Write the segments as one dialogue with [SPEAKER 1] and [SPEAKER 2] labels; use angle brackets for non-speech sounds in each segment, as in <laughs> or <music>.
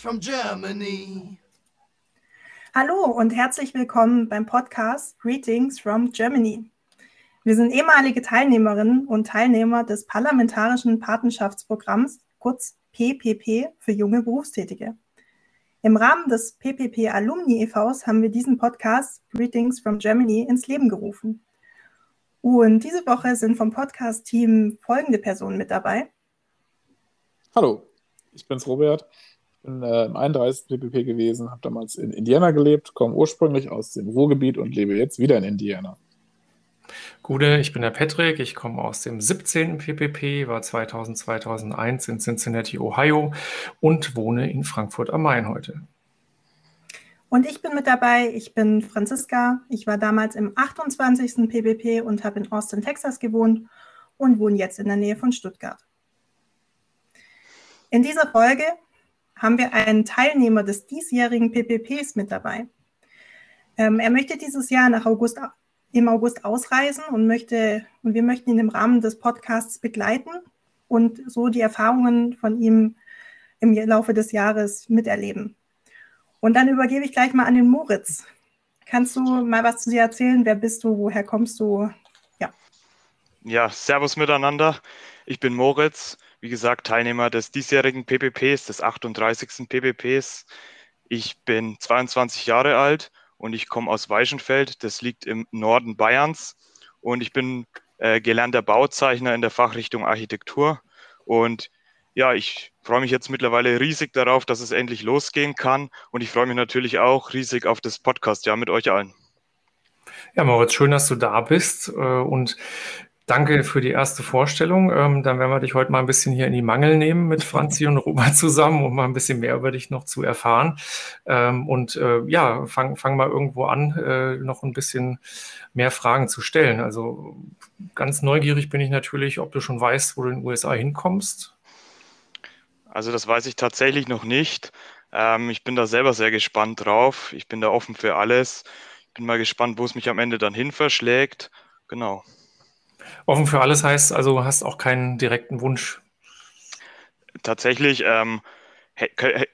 [SPEAKER 1] from Germany.
[SPEAKER 2] Hallo und herzlich willkommen beim Podcast Greetings from Germany. Wir sind ehemalige Teilnehmerinnen und Teilnehmer des Parlamentarischen Patenschaftsprogramms, kurz PPP für junge Berufstätige. Im Rahmen des PPP Alumni e.V.s haben wir diesen Podcast Greetings from Germany ins Leben gerufen. Und diese Woche sind vom Podcast-Team folgende Personen mit dabei.
[SPEAKER 3] Hallo, ich bin's Robert. Ich bin äh, im 31. PPP gewesen, habe damals in Indiana gelebt, komme ursprünglich aus dem Ruhrgebiet und lebe jetzt wieder in Indiana.
[SPEAKER 4] Gute, ich bin der Patrick, ich komme aus dem 17. PPP, war 2000, 2001 in Cincinnati, Ohio und wohne in Frankfurt am Main heute.
[SPEAKER 2] Und ich bin mit dabei, ich bin Franziska, ich war damals im 28. PPP und habe in Austin, Texas gewohnt und wohne jetzt in der Nähe von Stuttgart. In dieser Folge haben wir einen Teilnehmer des diesjährigen PPPs mit dabei. Ähm, er möchte dieses Jahr nach August im August ausreisen und möchte, und wir möchten ihn im Rahmen des Podcasts begleiten und so die Erfahrungen von ihm im Laufe des Jahres miterleben. Und dann übergebe ich gleich mal an den Moritz. Kannst du mal was zu dir erzählen? Wer bist du? Woher kommst du?
[SPEAKER 5] Ja. Ja, Servus miteinander. Ich bin Moritz, wie gesagt, Teilnehmer des diesjährigen PPPs, des 38. PPPs. Ich bin 22 Jahre alt und ich komme aus Weichenfeld. Das liegt im Norden Bayerns. Und ich bin äh, gelernter Bauzeichner in der Fachrichtung Architektur. Und ja, ich freue mich jetzt mittlerweile riesig darauf, dass es endlich losgehen kann. Und ich freue mich natürlich auch riesig auf das Podcast, ja, mit euch allen.
[SPEAKER 4] Ja, Moritz, schön, dass du da bist. Äh, und Danke für die erste Vorstellung. Ähm, dann werden wir dich heute mal ein bisschen hier in die Mangel nehmen mit Franzi und Robert <laughs> zusammen, um mal ein bisschen mehr über dich noch zu erfahren. Ähm, und äh, ja, fang, fang mal irgendwo an, äh, noch ein bisschen mehr Fragen zu stellen. Also ganz neugierig bin ich natürlich, ob du schon weißt, wo du in den USA hinkommst.
[SPEAKER 5] Also das weiß ich tatsächlich noch nicht. Ähm, ich bin da selber sehr gespannt drauf. Ich bin da offen für alles. Ich bin mal gespannt, wo es mich am Ende dann hin verschlägt. Genau.
[SPEAKER 4] Offen für alles heißt also, hast auch keinen direkten Wunsch.
[SPEAKER 5] Tatsächlich ähm,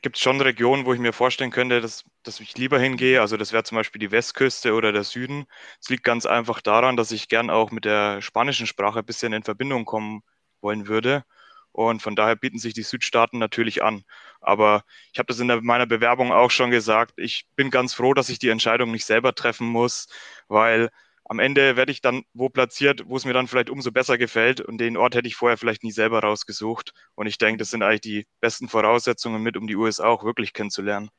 [SPEAKER 5] gibt es schon Regionen, wo ich mir vorstellen könnte, dass, dass ich lieber hingehe. Also das wäre zum Beispiel die Westküste oder der Süden. Es liegt ganz einfach daran, dass ich gern auch mit der spanischen Sprache ein bisschen in Verbindung kommen wollen würde. Und von daher bieten sich die Südstaaten natürlich an. Aber ich habe das in der, meiner Bewerbung auch schon gesagt. Ich bin ganz froh, dass ich die Entscheidung nicht selber treffen muss, weil am Ende werde ich dann wo platziert, wo es mir dann vielleicht umso besser gefällt. Und den Ort hätte ich vorher vielleicht nie selber rausgesucht. Und ich denke, das sind eigentlich die besten Voraussetzungen mit, um die USA auch wirklich kennenzulernen.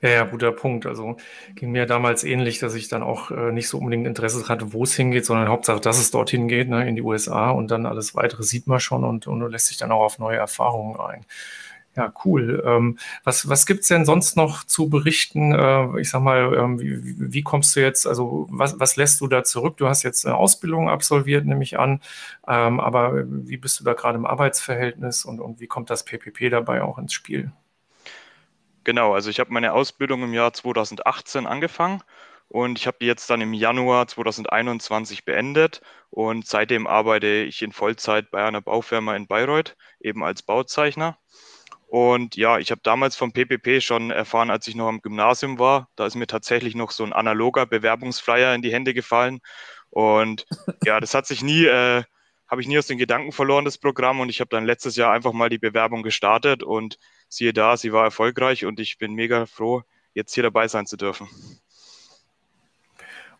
[SPEAKER 4] Ja, ja, guter Punkt. Also ging mir damals ähnlich, dass ich dann auch äh, nicht so unbedingt Interesse hatte, wo es hingeht, sondern Hauptsache, dass es dorthin geht, ne, in die USA und dann alles weitere sieht man schon und, und lässt sich dann auch auf neue Erfahrungen ein. Ja, cool. Ähm, was was gibt's denn sonst noch zu berichten? Äh, ich sag mal, ähm, wie, wie kommst du jetzt, also was, was lässt du da zurück? Du hast jetzt eine Ausbildung absolviert, nehme ich an, ähm, aber wie bist du da gerade im Arbeitsverhältnis und, und wie kommt das PPP dabei auch ins Spiel?
[SPEAKER 5] Genau, also ich habe meine Ausbildung im Jahr 2018 angefangen und ich habe die jetzt dann im Januar 2021 beendet und seitdem arbeite ich in Vollzeit bei einer Baufirma in Bayreuth, eben als Bauzeichner. Und ja, ich habe damals vom PPP schon erfahren, als ich noch am Gymnasium war. Da ist mir tatsächlich noch so ein analoger Bewerbungsflyer in die Hände gefallen. Und <laughs> ja, das hat sich nie, äh, habe ich nie aus den Gedanken verloren, das Programm. Und ich habe dann letztes Jahr einfach mal die Bewerbung gestartet und siehe da, sie war erfolgreich und ich bin mega froh, jetzt hier dabei sein zu dürfen.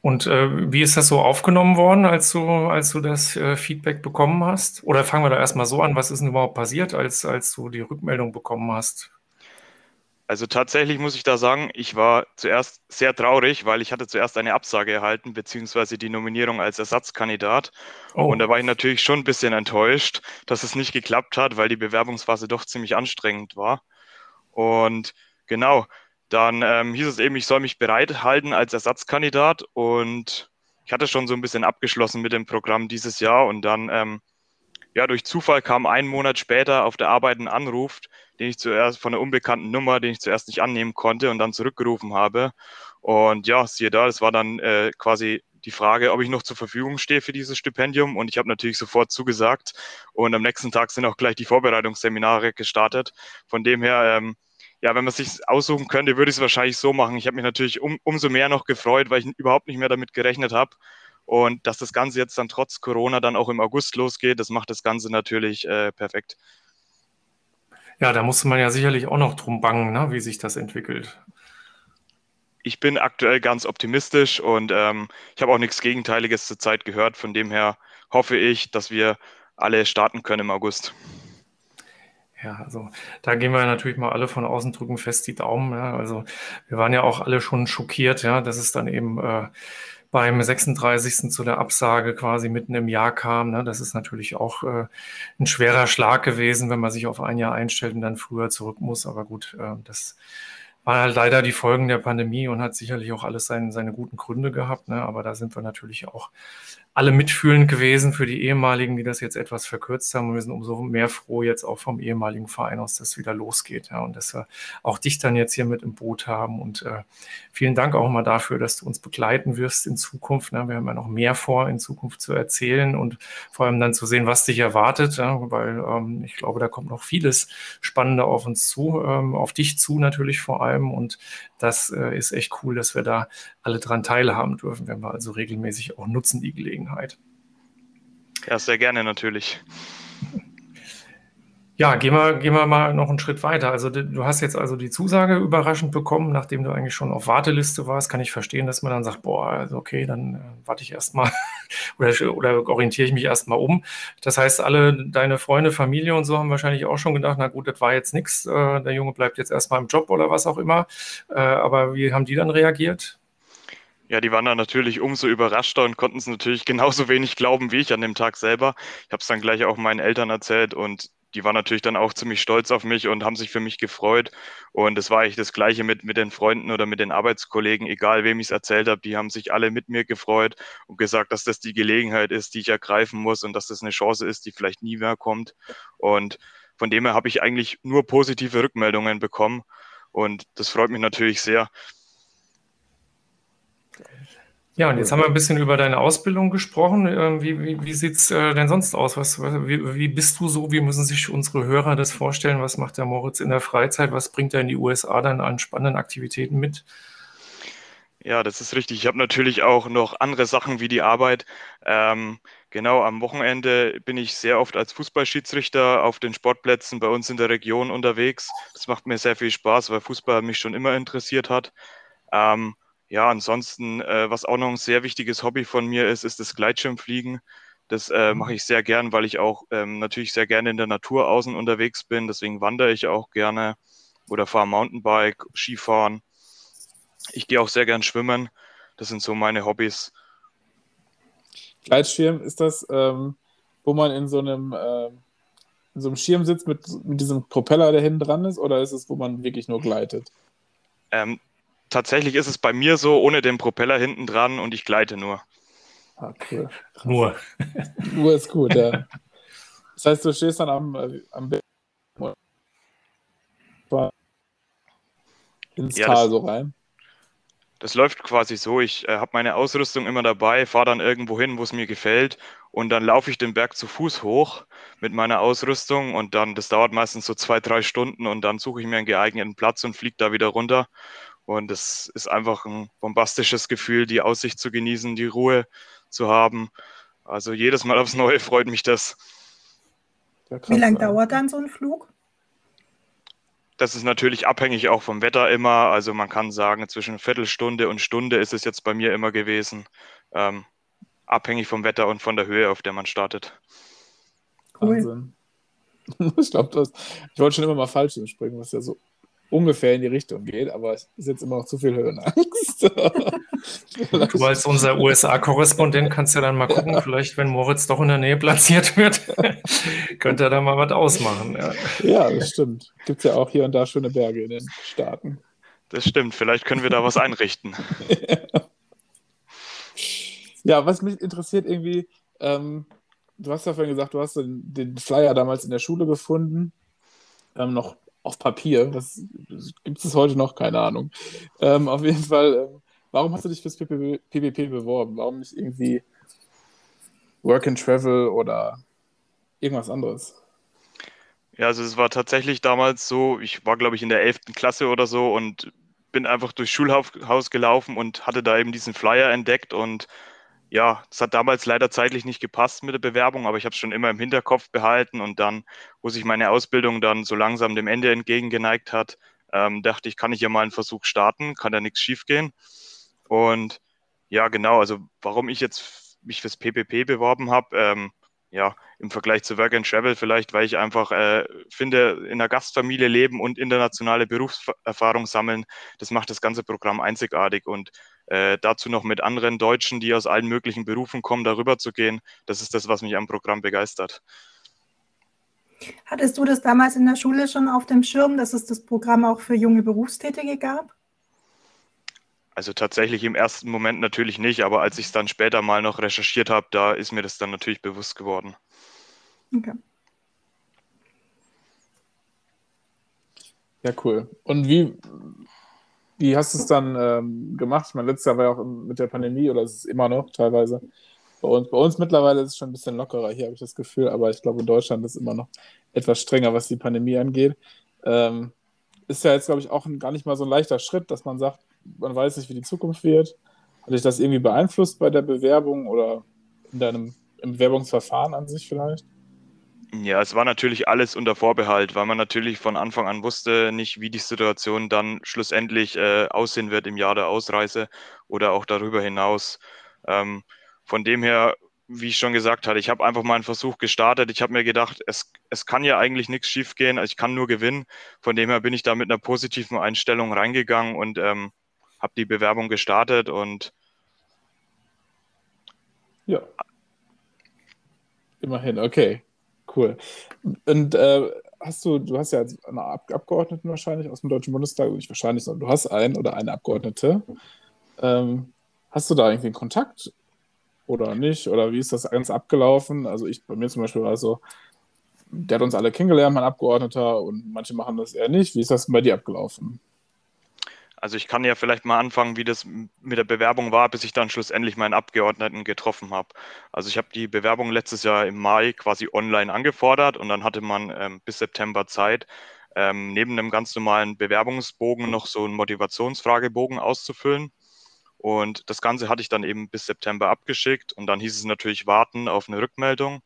[SPEAKER 4] Und äh, wie ist das so aufgenommen worden, als du, als du das äh, Feedback bekommen hast? Oder fangen wir da erstmal so an, was ist denn überhaupt passiert, als, als du die Rückmeldung bekommen hast?
[SPEAKER 5] Also tatsächlich muss ich da sagen, ich war zuerst sehr traurig, weil ich hatte zuerst eine Absage erhalten, beziehungsweise die Nominierung als Ersatzkandidat. Oh. Und da war ich natürlich schon ein bisschen enttäuscht, dass es nicht geklappt hat, weil die Bewerbungsphase doch ziemlich anstrengend war. Und genau, dann ähm, hieß es eben, ich soll mich bereithalten als Ersatzkandidat und ich hatte schon so ein bisschen abgeschlossen mit dem Programm dieses Jahr und dann, ähm, ja, durch Zufall kam einen Monat später auf der Arbeit ein Anruf, den ich zuerst von einer unbekannten Nummer, den ich zuerst nicht annehmen konnte und dann zurückgerufen habe. Und ja, siehe da, das war dann äh, quasi die Frage, ob ich noch zur Verfügung stehe für dieses Stipendium. Und ich habe natürlich sofort zugesagt. Und am nächsten Tag sind auch gleich die Vorbereitungsseminare gestartet. Von dem her, ähm, ja, wenn man sich aussuchen könnte, würde ich es wahrscheinlich so machen. Ich habe mich natürlich um, umso mehr noch gefreut, weil ich überhaupt nicht mehr damit gerechnet habe. Und dass das Ganze jetzt dann trotz Corona dann auch im August losgeht, das macht das Ganze natürlich äh, perfekt.
[SPEAKER 4] Ja, da musste man ja sicherlich auch noch drum bangen, ne, wie sich das entwickelt.
[SPEAKER 5] Ich bin aktuell ganz optimistisch und ähm, ich habe auch nichts Gegenteiliges zur Zeit gehört. Von dem her hoffe ich, dass wir alle starten können im August.
[SPEAKER 4] Ja, also da gehen wir natürlich mal alle von außen, drücken fest die Daumen. Ja. Also wir waren ja auch alle schon schockiert, ja, dass es dann eben äh, beim 36. zu der Absage quasi mitten im Jahr kam. Ne? Das ist natürlich auch äh, ein schwerer Schlag gewesen, wenn man sich auf ein Jahr einstellt und dann früher zurück muss. Aber gut, äh, das war halt leider die Folgen der Pandemie und hat sicherlich auch alles seine, seine guten Gründe gehabt. Ne? Aber da sind wir natürlich auch alle mitfühlend gewesen für die ehemaligen, die das jetzt etwas verkürzt haben. Und wir sind umso mehr froh jetzt auch vom ehemaligen Verein aus, dass es wieder losgeht. Ja, und dass wir auch dich dann jetzt hier mit im Boot haben. Und äh, vielen Dank auch mal dafür, dass du uns begleiten wirst in Zukunft. Ne? Wir haben ja noch mehr vor, in Zukunft zu erzählen und vor allem dann zu sehen, was dich erwartet. Ja? Weil ähm, ich glaube, da kommt noch vieles Spannende auf uns zu, ähm, auf dich zu natürlich vor allem. Und das äh, ist echt cool, dass wir da alle dran teilhaben dürfen, wenn wir also regelmäßig auch nutzen die Gelegenheit.
[SPEAKER 5] Ja, sehr gerne natürlich.
[SPEAKER 4] Ja, gehen wir, gehen wir mal noch einen Schritt weiter. Also du hast jetzt also die Zusage überraschend bekommen, nachdem du eigentlich schon auf Warteliste warst. Kann ich verstehen, dass man dann sagt, boah, also okay, dann äh, warte ich erstmal <laughs> oder, oder orientiere ich mich erstmal um. Das heißt, alle deine Freunde, Familie und so haben wahrscheinlich auch schon gedacht, na gut, das war jetzt nichts, äh, der Junge bleibt jetzt erstmal im Job oder was auch immer. Äh, aber wie haben die dann reagiert?
[SPEAKER 5] Ja, die waren dann natürlich umso überraschter und konnten es natürlich genauso wenig glauben wie ich an dem Tag selber. Ich habe es dann gleich auch meinen Eltern erzählt und die waren natürlich dann auch ziemlich stolz auf mich und haben sich für mich gefreut. Und es war eigentlich das Gleiche mit, mit den Freunden oder mit den Arbeitskollegen, egal wem ich es erzählt habe, die haben sich alle mit mir gefreut und gesagt, dass das die Gelegenheit ist, die ich ergreifen muss und dass das eine Chance ist, die vielleicht nie mehr kommt. Und von dem her habe ich eigentlich nur positive Rückmeldungen bekommen. Und das freut mich natürlich sehr.
[SPEAKER 4] Ja, und jetzt haben wir ein bisschen über deine Ausbildung gesprochen. Ähm, wie, wie, wie sieht es äh, denn sonst aus? Was, wie, wie bist du so? Wie müssen sich unsere Hörer das vorstellen? Was macht der Moritz in der Freizeit? Was bringt er in die USA dann an spannenden Aktivitäten mit?
[SPEAKER 5] Ja, das ist richtig. Ich habe natürlich auch noch andere Sachen wie die Arbeit. Ähm, genau, am Wochenende bin ich sehr oft als Fußballschiedsrichter auf den Sportplätzen bei uns in der Region unterwegs. Das macht mir sehr viel Spaß, weil Fußball mich schon immer interessiert hat. Ähm, ja, ansonsten, äh, was auch noch ein sehr wichtiges Hobby von mir ist, ist das Gleitschirmfliegen. Das äh, mhm. mache ich sehr gern, weil ich auch ähm, natürlich sehr gerne in der Natur außen unterwegs bin. Deswegen wandere ich auch gerne oder fahre Mountainbike, Skifahren. Ich gehe auch sehr gern schwimmen. Das sind so meine Hobbys.
[SPEAKER 3] Gleitschirm ist das, ähm, wo man in so einem äh, in so einem Schirm sitzt mit, mit diesem Propeller, der hinten dran ist, oder ist es, wo man wirklich nur gleitet?
[SPEAKER 5] Ähm, tatsächlich ist es bei mir so, ohne den Propeller hinten dran und ich gleite nur.
[SPEAKER 4] Okay. Nur.
[SPEAKER 3] nur ist gut, ja. Das heißt, du stehst dann am, äh, am ins ja, Tal das, so rein.
[SPEAKER 5] Das läuft quasi so, ich äh, habe meine Ausrüstung immer dabei, fahre dann irgendwo hin, wo es mir gefällt und dann laufe ich den Berg zu Fuß hoch mit meiner Ausrüstung und dann, das dauert meistens so zwei, drei Stunden und dann suche ich mir einen geeigneten Platz und fliege da wieder runter und es ist einfach ein bombastisches Gefühl, die Aussicht zu genießen, die Ruhe zu haben. Also jedes Mal aufs Neue freut mich das.
[SPEAKER 2] Wie lange dauert dann so ein Flug?
[SPEAKER 5] Das ist natürlich abhängig auch vom Wetter immer. Also man kann sagen, zwischen Viertelstunde und Stunde ist es jetzt bei mir immer gewesen. Ähm, abhängig vom Wetter und von der Höhe, auf der man startet.
[SPEAKER 3] Cool. Wahnsinn. <laughs> Ich glaube, ich wollte schon immer mal falsch springen, was ja so ungefähr in die Richtung geht, aber es ist jetzt immer noch zu viel Höhenangst. <laughs>
[SPEAKER 4] du als unser USA-Korrespondent kannst ja dann mal gucken, vielleicht wenn Moritz doch in der Nähe platziert wird, <laughs> könnte er da mal was ausmachen. Ja,
[SPEAKER 3] ja das stimmt. Gibt es ja auch hier und da schöne Berge in den Staaten.
[SPEAKER 5] Das stimmt, vielleicht können wir da was einrichten. <laughs>
[SPEAKER 3] ja, was mich interessiert irgendwie, ähm, du hast ja vorhin gesagt, du hast den, den Flyer damals in der Schule gefunden, ähm, noch auf Papier. Das, gibt es heute noch, keine Ahnung. Ähm, auf jeden Fall, äh, warum hast du dich fürs PPP beworben? Warum nicht irgendwie Work and Travel oder irgendwas anderes?
[SPEAKER 5] Ja, also es war tatsächlich damals so, ich war, glaube ich, in der 11. Klasse oder so und bin einfach durchs Schulhaus gelaufen und hatte da eben diesen Flyer entdeckt und ja, das hat damals leider zeitlich nicht gepasst mit der Bewerbung, aber ich habe es schon immer im Hinterkopf behalten und dann, wo sich meine Ausbildung dann so langsam dem Ende entgegengeneigt hat, ähm, dachte ich, kann ich ja mal einen Versuch starten, kann da nichts schiefgehen. Und ja, genau, also warum ich jetzt mich fürs PPP beworben habe, ähm, ja, im Vergleich zu Work and Travel vielleicht, weil ich einfach äh, finde, in der Gastfamilie leben und internationale Berufserfahrung sammeln, das macht das ganze Programm einzigartig und äh, dazu noch mit anderen Deutschen, die aus allen möglichen Berufen kommen, darüber zu gehen, das ist das, was mich am Programm begeistert.
[SPEAKER 2] Hattest du das damals in der Schule schon auf dem Schirm, dass es das Programm auch für junge Berufstätige gab?
[SPEAKER 5] Also tatsächlich im ersten Moment natürlich nicht, aber als ich es dann später mal noch recherchiert habe, da ist mir das dann natürlich bewusst geworden. Okay.
[SPEAKER 3] Ja, cool. Und wie, wie hast du es dann ähm, gemacht? Ich meine, letztes Jahr war ja auch mit der Pandemie oder ist es immer noch teilweise. Bei uns, bei uns mittlerweile ist es schon ein bisschen lockerer, hier habe ich das Gefühl, aber ich glaube, in Deutschland ist es immer noch etwas strenger, was die Pandemie angeht. Ähm, ist ja jetzt, glaube ich, auch ein, gar nicht mal so ein leichter Schritt, dass man sagt, man weiß nicht, wie die Zukunft wird. Hat dich das irgendwie beeinflusst bei der Bewerbung oder in deinem im Bewerbungsverfahren an sich vielleicht?
[SPEAKER 5] Ja, es war natürlich alles unter Vorbehalt, weil man natürlich von Anfang an wusste nicht, wie die Situation dann schlussendlich äh, aussehen wird im Jahr der Ausreise oder auch darüber hinaus. Ähm, von dem her, wie ich schon gesagt hatte, ich habe einfach mal einen Versuch gestartet. Ich habe mir gedacht, es, es kann ja eigentlich nichts schiefgehen, ich kann nur gewinnen. Von dem her bin ich da mit einer positiven Einstellung reingegangen und ähm, habe die Bewerbung gestartet und
[SPEAKER 3] ja. Immerhin, okay. Cool. Und äh, hast du, du hast ja einen Abgeordneten wahrscheinlich aus dem Deutschen Bundestag, nicht wahrscheinlich, sondern du hast einen oder eine Abgeordnete. Ähm, hast du da irgendwie einen Kontakt oder nicht? Oder wie ist das ganz abgelaufen? Also ich, bei mir zum Beispiel war es so, der hat uns alle kennengelernt, mein Abgeordneter, und manche machen das eher nicht. Wie ist das bei dir abgelaufen?
[SPEAKER 5] Also ich kann ja vielleicht mal anfangen, wie das mit der Bewerbung war, bis ich dann schlussendlich meinen Abgeordneten getroffen habe. Also ich habe die Bewerbung letztes Jahr im Mai quasi online angefordert und dann hatte man ähm, bis September Zeit, ähm, neben einem ganz normalen Bewerbungsbogen noch so einen Motivationsfragebogen auszufüllen. Und das Ganze hatte ich dann eben bis September abgeschickt und dann hieß es natürlich warten auf eine Rückmeldung.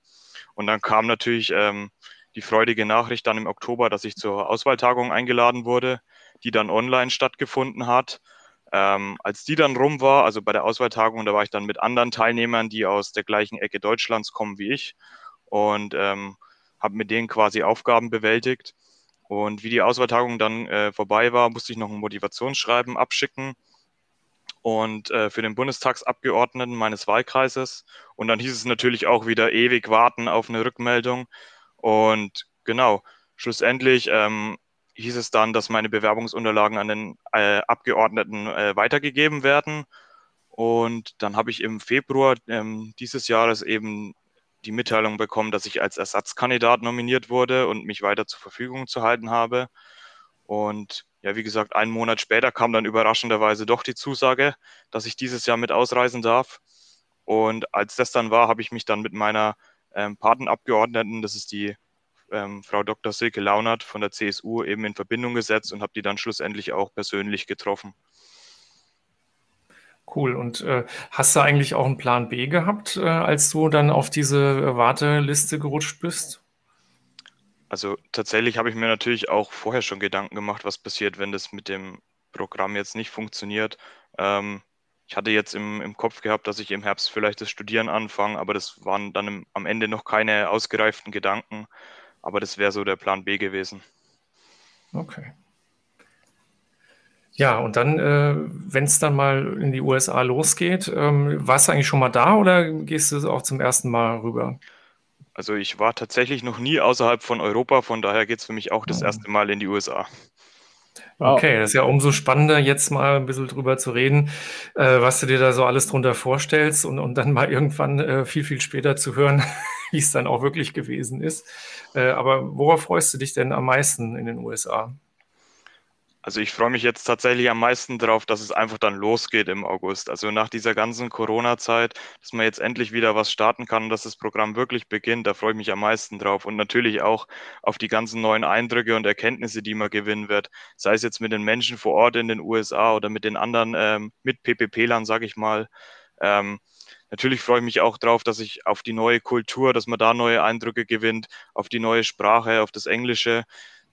[SPEAKER 5] Und dann kam natürlich ähm, die freudige Nachricht dann im Oktober, dass ich zur Auswahltagung eingeladen wurde die dann online stattgefunden hat. Ähm, als die dann rum war, also bei der Auswahltagung, da war ich dann mit anderen Teilnehmern, die aus der gleichen Ecke Deutschlands kommen wie ich und ähm, habe mit denen quasi Aufgaben bewältigt. Und wie die Auswahltagung dann äh, vorbei war, musste ich noch ein Motivationsschreiben abschicken und äh, für den Bundestagsabgeordneten meines Wahlkreises. Und dann hieß es natürlich auch wieder ewig warten auf eine Rückmeldung. Und genau, schlussendlich ähm, hieß es dann, dass meine Bewerbungsunterlagen an den äh, Abgeordneten äh, weitergegeben werden. Und dann habe ich im Februar ähm, dieses Jahres eben die Mitteilung bekommen, dass ich als Ersatzkandidat nominiert wurde und mich weiter zur Verfügung zu halten habe. Und ja, wie gesagt, einen Monat später kam dann überraschenderweise doch die Zusage, dass ich dieses Jahr mit ausreisen darf. Und als das dann war, habe ich mich dann mit meiner ähm, Patenabgeordneten, das ist die ähm, Frau Dr. Silke Launert von der CSU eben in Verbindung gesetzt und habe die dann schlussendlich auch persönlich getroffen.
[SPEAKER 4] Cool. Und äh, hast du eigentlich auch einen Plan B gehabt, äh, als du dann auf diese Warteliste gerutscht bist?
[SPEAKER 5] Also tatsächlich habe ich mir natürlich auch vorher schon Gedanken gemacht, was passiert, wenn das mit dem Programm jetzt nicht funktioniert. Ähm, ich hatte jetzt im, im Kopf gehabt, dass ich im Herbst vielleicht das Studieren anfange, aber das waren dann im, am Ende noch keine ausgereiften Gedanken. Aber das wäre so der Plan B gewesen.
[SPEAKER 4] Okay. Ja, und dann, äh, wenn es dann mal in die USA losgeht, ähm, warst du eigentlich schon mal da oder gehst du auch zum ersten Mal rüber?
[SPEAKER 5] Also ich war tatsächlich noch nie außerhalb von Europa, von daher geht es für mich auch das erste Mal in die USA.
[SPEAKER 4] Okay, das ist ja umso spannender, jetzt mal ein bisschen drüber zu reden, äh, was du dir da so alles drunter vorstellst und, und dann mal irgendwann äh, viel, viel später zu hören, wie es dann auch wirklich gewesen ist. Äh, aber worauf freust du dich denn am meisten in den USA?
[SPEAKER 5] Also ich freue mich jetzt tatsächlich am meisten darauf, dass es einfach dann losgeht im August. Also nach dieser ganzen Corona-Zeit, dass man jetzt endlich wieder was starten kann dass das Programm wirklich beginnt, da freue ich mich am meisten drauf. Und natürlich auch auf die ganzen neuen Eindrücke und Erkenntnisse, die man gewinnen wird. Sei es jetzt mit den Menschen vor Ort in den USA oder mit den anderen, ähm, mit PPP-Lern, sage ich mal. Ähm, natürlich freue ich mich auch darauf, dass ich auf die neue Kultur, dass man da neue Eindrücke gewinnt, auf die neue Sprache, auf das Englische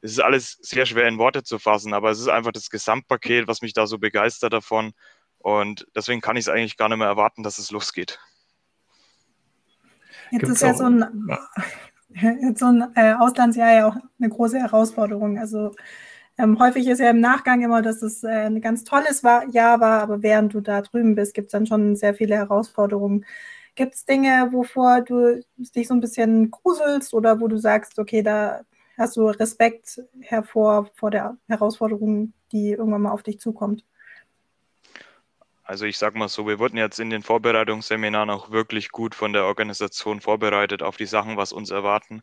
[SPEAKER 5] es ist alles sehr schwer in Worte zu fassen, aber es ist einfach das Gesamtpaket, was mich da so begeistert davon. Und deswegen kann ich es eigentlich gar nicht mehr erwarten, dass es losgeht.
[SPEAKER 2] Jetzt Gibt's ist ja so ein, ja. <laughs> so ein äh, Auslandsjahr ja auch eine große Herausforderung. Also ähm, häufig ist ja im Nachgang immer, dass es äh, ein ganz tolles war, Jahr war, aber während du da drüben bist, gibt es dann schon sehr viele Herausforderungen. Gibt es Dinge, wovor du dich so ein bisschen gruselst oder wo du sagst, okay, da hast du Respekt hervor vor der Herausforderung, die irgendwann mal auf dich zukommt?
[SPEAKER 5] Also ich sage mal so, wir wurden jetzt in den Vorbereitungsseminaren auch wirklich gut von der Organisation vorbereitet auf die Sachen, was uns erwarten.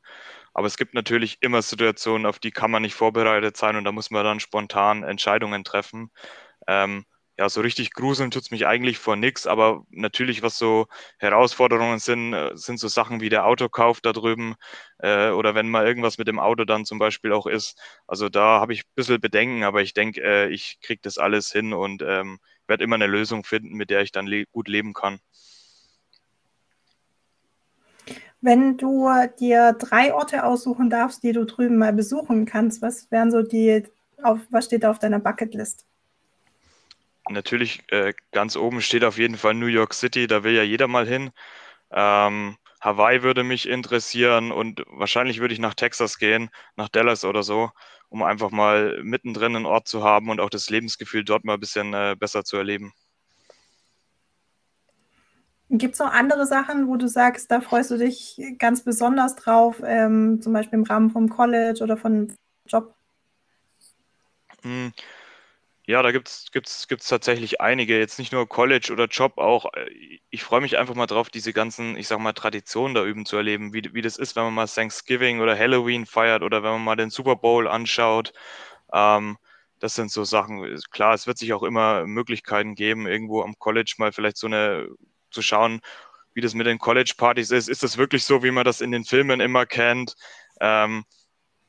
[SPEAKER 5] Aber es gibt natürlich immer Situationen, auf die kann man nicht vorbereitet sein und da muss man dann spontan Entscheidungen treffen. Ähm, ja, so richtig gruseln tut es mich eigentlich vor nichts, aber natürlich, was so Herausforderungen sind, äh, sind so Sachen wie der Autokauf da drüben äh, oder wenn mal irgendwas mit dem Auto dann zum Beispiel auch ist. Also da habe ich ein bisschen Bedenken, aber ich denke, äh, ich kriege das alles hin und ähm, werde immer eine Lösung finden, mit der ich dann le gut leben kann.
[SPEAKER 2] Wenn du dir drei Orte aussuchen darfst, die du drüben mal besuchen kannst, was wären so die, auf, was steht da auf deiner Bucketlist?
[SPEAKER 5] natürlich äh, ganz oben steht auf jeden Fall New York City, da will ja jeder mal hin. Ähm, Hawaii würde mich interessieren und wahrscheinlich würde ich nach Texas gehen, nach Dallas oder so, um einfach mal mittendrin einen Ort zu haben und auch das Lebensgefühl dort mal ein bisschen äh, besser zu erleben.
[SPEAKER 2] Gibt es noch andere Sachen, wo du sagst, da freust du dich ganz besonders drauf, ähm, zum Beispiel im Rahmen vom College oder von Job?
[SPEAKER 5] Hm. Ja, da gibt es gibt's, gibt's tatsächlich einige, jetzt nicht nur College oder Job, auch äh, ich freue mich einfach mal drauf, diese ganzen, ich sag mal, Traditionen da üben zu erleben, wie, wie das ist, wenn man mal Thanksgiving oder Halloween feiert oder wenn man mal den Super Bowl anschaut. Ähm, das sind so Sachen. Klar, es wird sich auch immer Möglichkeiten geben, irgendwo am College mal vielleicht so eine zu schauen, wie das mit den College-Partys ist. Ist das wirklich so, wie man das in den Filmen immer kennt? Ähm,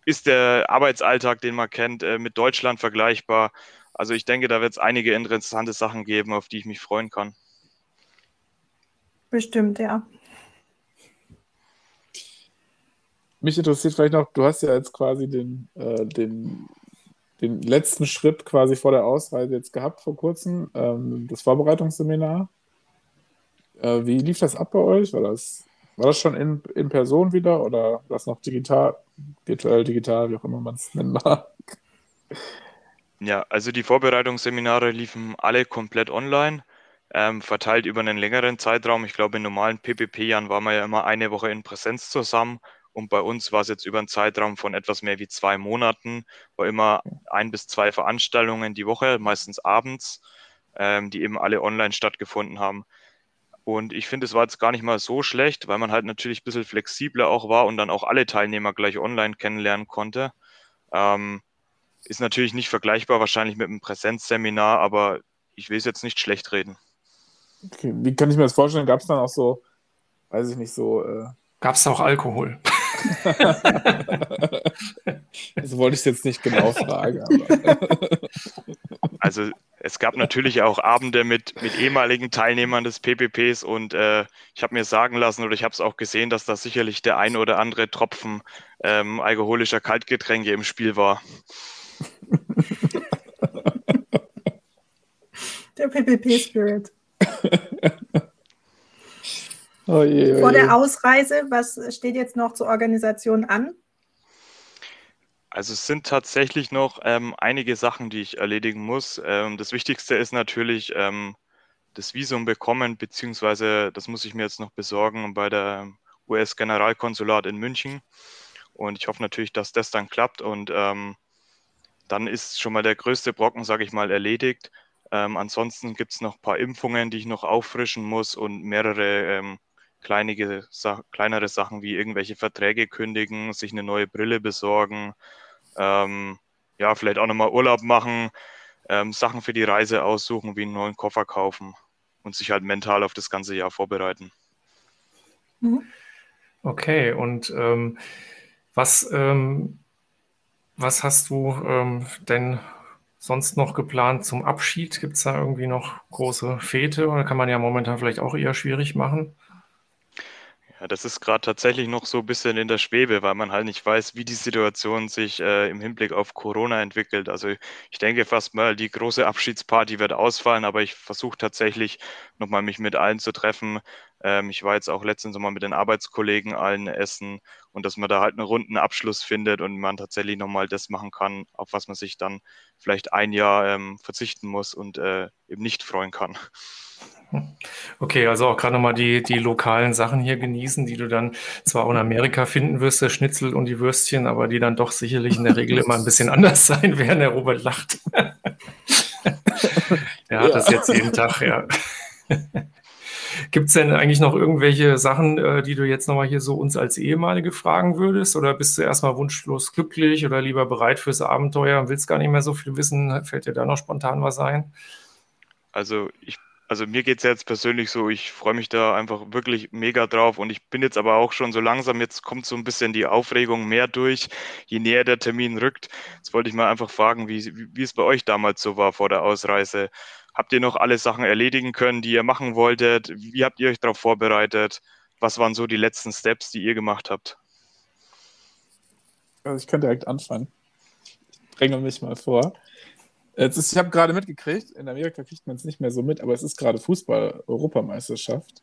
[SPEAKER 5] ist der Arbeitsalltag, den man kennt, äh, mit Deutschland vergleichbar? Also ich denke, da wird es einige interessante Sachen geben, auf die ich mich freuen kann.
[SPEAKER 2] Bestimmt, ja.
[SPEAKER 3] Mich interessiert vielleicht noch, du hast ja jetzt quasi den, äh, den, den letzten Schritt quasi vor der Ausreise jetzt gehabt vor kurzem, ähm, das Vorbereitungsseminar. Äh, wie lief das ab bei euch? War das, war das schon in, in Person wieder oder war das noch digital, virtuell, digital, wie auch immer man es nennen mag?
[SPEAKER 5] Ja, also die Vorbereitungsseminare liefen alle komplett online, ähm, verteilt über einen längeren Zeitraum. Ich glaube, in normalen PPP-Jahren waren wir ja immer eine Woche in Präsenz zusammen. Und bei uns war es jetzt über einen Zeitraum von etwas mehr wie zwei Monaten, war immer ein bis zwei Veranstaltungen die Woche, meistens abends, ähm, die eben alle online stattgefunden haben. Und ich finde, es war jetzt gar nicht mal so schlecht, weil man halt natürlich ein bisschen flexibler auch war und dann auch alle Teilnehmer gleich online kennenlernen konnte. Ähm, ist natürlich nicht vergleichbar wahrscheinlich mit einem Präsenzseminar, aber ich will es jetzt nicht schlecht reden.
[SPEAKER 3] Okay. Wie kann ich mir das vorstellen? Gab es dann auch so, weiß ich nicht, so. Äh...
[SPEAKER 4] Gab es auch Alkohol? <laughs>
[SPEAKER 3] das wollte ich jetzt nicht genau fragen. <laughs>
[SPEAKER 5] also es gab natürlich auch Abende mit, mit ehemaligen Teilnehmern des PPPs und äh, ich habe mir sagen lassen oder ich habe es auch gesehen, dass da sicherlich der ein oder andere Tropfen ähm, alkoholischer Kaltgetränke im Spiel war. <laughs>
[SPEAKER 2] Der PPP-Spirit. <laughs> Oh je, oh Vor der Ausreise, was steht jetzt noch zur Organisation an?
[SPEAKER 5] Also es sind tatsächlich noch ähm, einige Sachen, die ich erledigen muss. Ähm, das Wichtigste ist natürlich ähm, das Visum bekommen, beziehungsweise das muss ich mir jetzt noch besorgen bei der US-Generalkonsulat in München. Und ich hoffe natürlich, dass das dann klappt und ähm, dann ist schon mal der größte Brocken, sage ich mal, erledigt. Ähm, ansonsten gibt es noch ein paar Impfungen, die ich noch auffrischen muss und mehrere ähm, kleinige, sa kleinere Sachen wie irgendwelche Verträge kündigen, sich eine neue Brille besorgen. Ähm, ja, vielleicht auch nochmal Urlaub machen, ähm, Sachen für die Reise aussuchen, wie einen neuen Koffer kaufen und sich halt mental auf das ganze Jahr vorbereiten.
[SPEAKER 4] Mhm. Okay, und ähm, was, ähm, was hast du ähm, denn sonst noch geplant zum Abschied? Gibt es da irgendwie noch große Fete oder kann man ja momentan vielleicht auch eher schwierig machen?
[SPEAKER 5] Ja, das ist gerade tatsächlich noch so ein bisschen in der Schwebe, weil man halt nicht weiß, wie die Situation sich äh, im Hinblick auf Corona entwickelt. Also ich denke fast mal, die große Abschiedsparty wird ausfallen, aber ich versuche tatsächlich nochmal mich mit allen zu treffen. Ähm, ich war jetzt auch letztens mal mit den Arbeitskollegen allen essen und dass man da halt einen runden Abschluss findet und man tatsächlich nochmal das machen kann, auf was man sich dann vielleicht ein Jahr ähm, verzichten muss und äh, eben nicht freuen kann.
[SPEAKER 4] Okay, also auch gerade nochmal die, die lokalen Sachen hier genießen, die du dann zwar auch in Amerika finden wirst, der Schnitzel und die Würstchen, aber die dann doch sicherlich in der Regel immer ein bisschen anders <laughs> sein werden. Der Robert lacht. <laughs> er hat ja. das jetzt jeden Tag, ja. Gibt es denn eigentlich noch irgendwelche Sachen, äh, die du jetzt nochmal hier so uns als Ehemalige fragen würdest? Oder bist du erstmal wunschlos glücklich oder lieber bereit fürs Abenteuer und willst gar nicht mehr so viel wissen? Fällt dir da noch spontan was ein?
[SPEAKER 5] Also ich also mir geht es jetzt persönlich so, ich freue mich da einfach wirklich mega drauf und ich bin jetzt aber auch schon so langsam, jetzt kommt so ein bisschen die Aufregung mehr durch, je näher der Termin rückt. Jetzt wollte ich mal einfach fragen, wie, wie es bei euch damals so war vor der Ausreise. Habt ihr noch alle Sachen erledigen können, die ihr machen wolltet? Wie habt ihr euch darauf vorbereitet? Was waren so die letzten Steps, die ihr gemacht habt?
[SPEAKER 3] Also ich kann direkt anfangen. Ich bringe mich mal vor. Jetzt ist, ich habe gerade mitgekriegt, in Amerika kriegt man es nicht mehr so mit, aber es ist gerade Fußball-Europameisterschaft.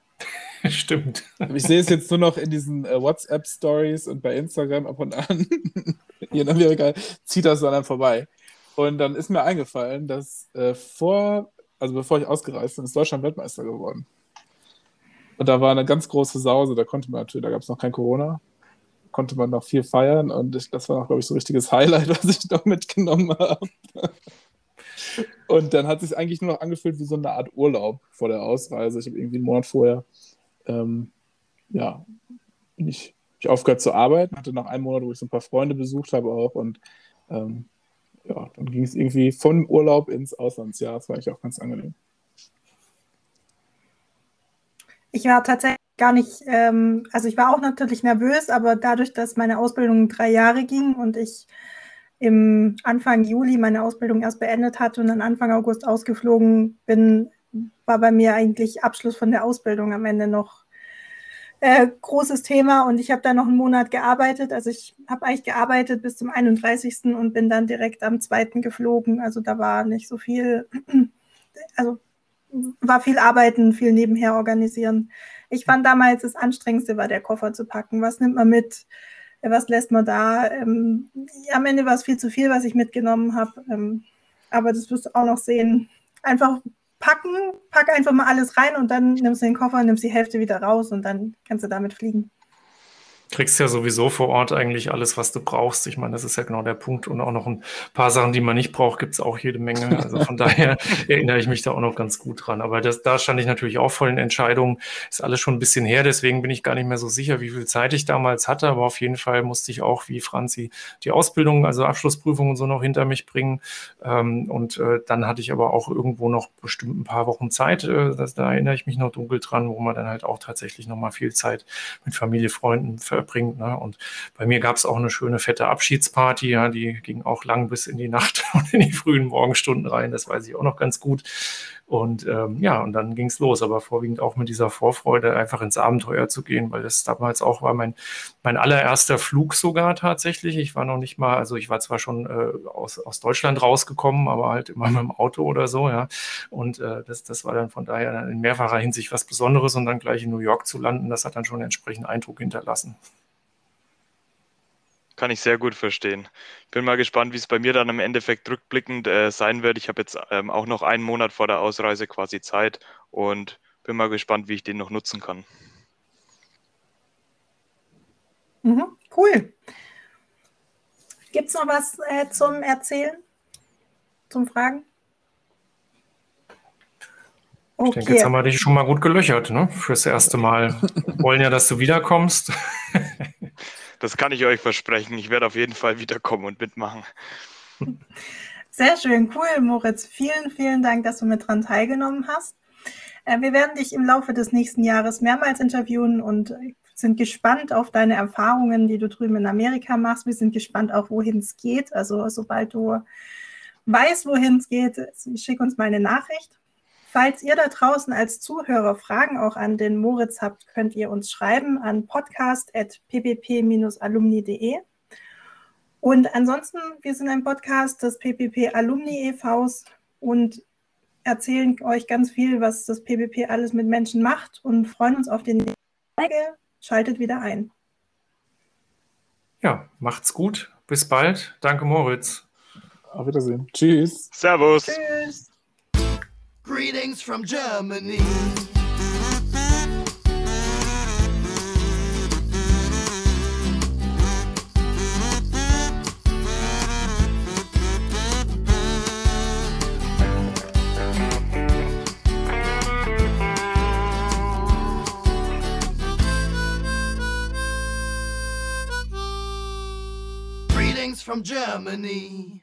[SPEAKER 3] <laughs>
[SPEAKER 4] Stimmt.
[SPEAKER 3] Ich sehe es jetzt nur noch in diesen äh, WhatsApp-Stories und bei Instagram ab und an. <laughs> Hier in Amerika zieht das dann vorbei. Und dann ist mir eingefallen, dass äh, vor, also bevor ich ausgereist bin, ist Deutschland Weltmeister geworden. Und da war eine ganz große Sause, da konnte man natürlich, da gab es noch kein Corona, konnte man noch viel feiern und ich, das war noch, glaube ich, so ein richtiges <laughs> Highlight, was ich noch mitgenommen habe. Und dann hat es sich eigentlich nur noch angefühlt wie so eine Art Urlaub vor der Ausreise. Ich habe irgendwie einen Monat vorher, ähm, ja, ich, ich aufgehört zu arbeiten, hatte noch einen Monat, wo ich so ein paar Freunde besucht habe auch und ähm, ja, dann ging es irgendwie von Urlaub ins Auslandsjahr. Das war eigentlich auch ganz angenehm.
[SPEAKER 2] Ich war tatsächlich gar nicht, ähm, also ich war auch natürlich nervös, aber dadurch, dass meine Ausbildung drei Jahre ging und ich im Anfang Juli meine Ausbildung erst beendet hatte und dann Anfang August ausgeflogen bin, war bei mir eigentlich Abschluss von der Ausbildung am Ende noch äh, großes Thema und ich habe da noch einen Monat gearbeitet. Also ich habe eigentlich gearbeitet bis zum 31. und bin dann direkt am 2. geflogen. Also da war nicht so viel, <clears throat> also war viel Arbeiten, viel nebenher organisieren. Ich fand damals das Anstrengendste war der Koffer zu packen. Was nimmt man mit? was lässt man da? Ähm, am Ende war es viel zu viel, was ich mitgenommen habe. Ähm, aber das wirst du auch noch sehen. Einfach packen, pack einfach mal alles rein und dann nimmst du den Koffer, nimmst die Hälfte wieder raus und dann kannst du damit fliegen
[SPEAKER 4] kriegst ja sowieso vor Ort eigentlich alles, was du brauchst. Ich meine, das ist ja genau der Punkt. Und auch noch ein paar Sachen, die man nicht braucht, gibt es auch jede Menge. Also von <laughs> daher erinnere ich mich da auch noch ganz gut dran. Aber das, da stand ich natürlich auch voll in Entscheidungen. Ist alles schon ein bisschen her, deswegen bin ich gar nicht mehr so sicher, wie viel Zeit ich damals hatte. Aber auf jeden Fall musste ich auch, wie Franzi, die Ausbildung, also Abschlussprüfung und so noch hinter mich bringen. Ähm, und äh, dann hatte ich aber auch irgendwo noch bestimmt ein paar Wochen Zeit. Äh, das, da erinnere ich mich noch dunkel dran, wo man dann halt auch tatsächlich noch mal viel Zeit mit Familie, Freunden verbringt. Ne? Und bei mir gab es auch eine schöne fette Abschiedsparty, ja, die ging auch lang bis in die Nacht <laughs> und in die frühen Morgenstunden rein, das weiß ich auch noch ganz gut. Und ähm, ja, und dann ging es los, aber vorwiegend auch mit dieser Vorfreude, einfach ins Abenteuer zu gehen, weil das damals auch war mein, mein allererster Flug sogar tatsächlich. Ich war noch nicht mal, also ich war zwar schon äh, aus, aus Deutschland rausgekommen, aber halt immer <laughs> mit dem Auto oder so, ja. Und äh, das, das war dann von daher in mehrfacher Hinsicht was Besonderes und dann gleich in New York zu landen, das hat dann schon einen entsprechenden Eindruck hinterlassen.
[SPEAKER 5] Kann ich sehr gut verstehen. Ich bin mal gespannt, wie es bei mir dann im Endeffekt rückblickend äh, sein wird. Ich habe jetzt ähm, auch noch einen Monat vor der Ausreise quasi Zeit und bin mal gespannt, wie ich den noch nutzen kann.
[SPEAKER 2] Mhm, cool. Gibt es noch was äh, zum Erzählen? Zum Fragen?
[SPEAKER 4] Okay. Ich denke, jetzt haben wir dich schon mal gut gelöchert, ne? Fürs erste Mal. wollen ja, dass du wiederkommst. <laughs>
[SPEAKER 5] Das kann ich euch versprechen. Ich werde auf jeden Fall wiederkommen und mitmachen.
[SPEAKER 2] Sehr schön, cool, Moritz. Vielen, vielen Dank, dass du mit dran teilgenommen hast. Äh, wir werden dich im Laufe des nächsten Jahres mehrmals interviewen und sind gespannt auf deine Erfahrungen, die du drüben in Amerika machst. Wir sind gespannt auch, wohin es geht. Also sobald du weißt, wohin es geht, schick uns mal eine Nachricht. Falls ihr da draußen als Zuhörer Fragen auch an den Moritz habt, könnt ihr uns schreiben an podcast.ppp-alumni.de. Und ansonsten, wir sind ein Podcast des PPP Alumni e.V.s und erzählen euch ganz viel, was das PPP alles mit Menschen macht und freuen uns auf den nächsten Folge. Schaltet wieder ein.
[SPEAKER 4] Ja, macht's gut. Bis bald. Danke, Moritz.
[SPEAKER 3] Auf Wiedersehen. Tschüss.
[SPEAKER 5] Servus.
[SPEAKER 2] Tschüss.
[SPEAKER 1] Greetings from Germany. Greetings from Germany.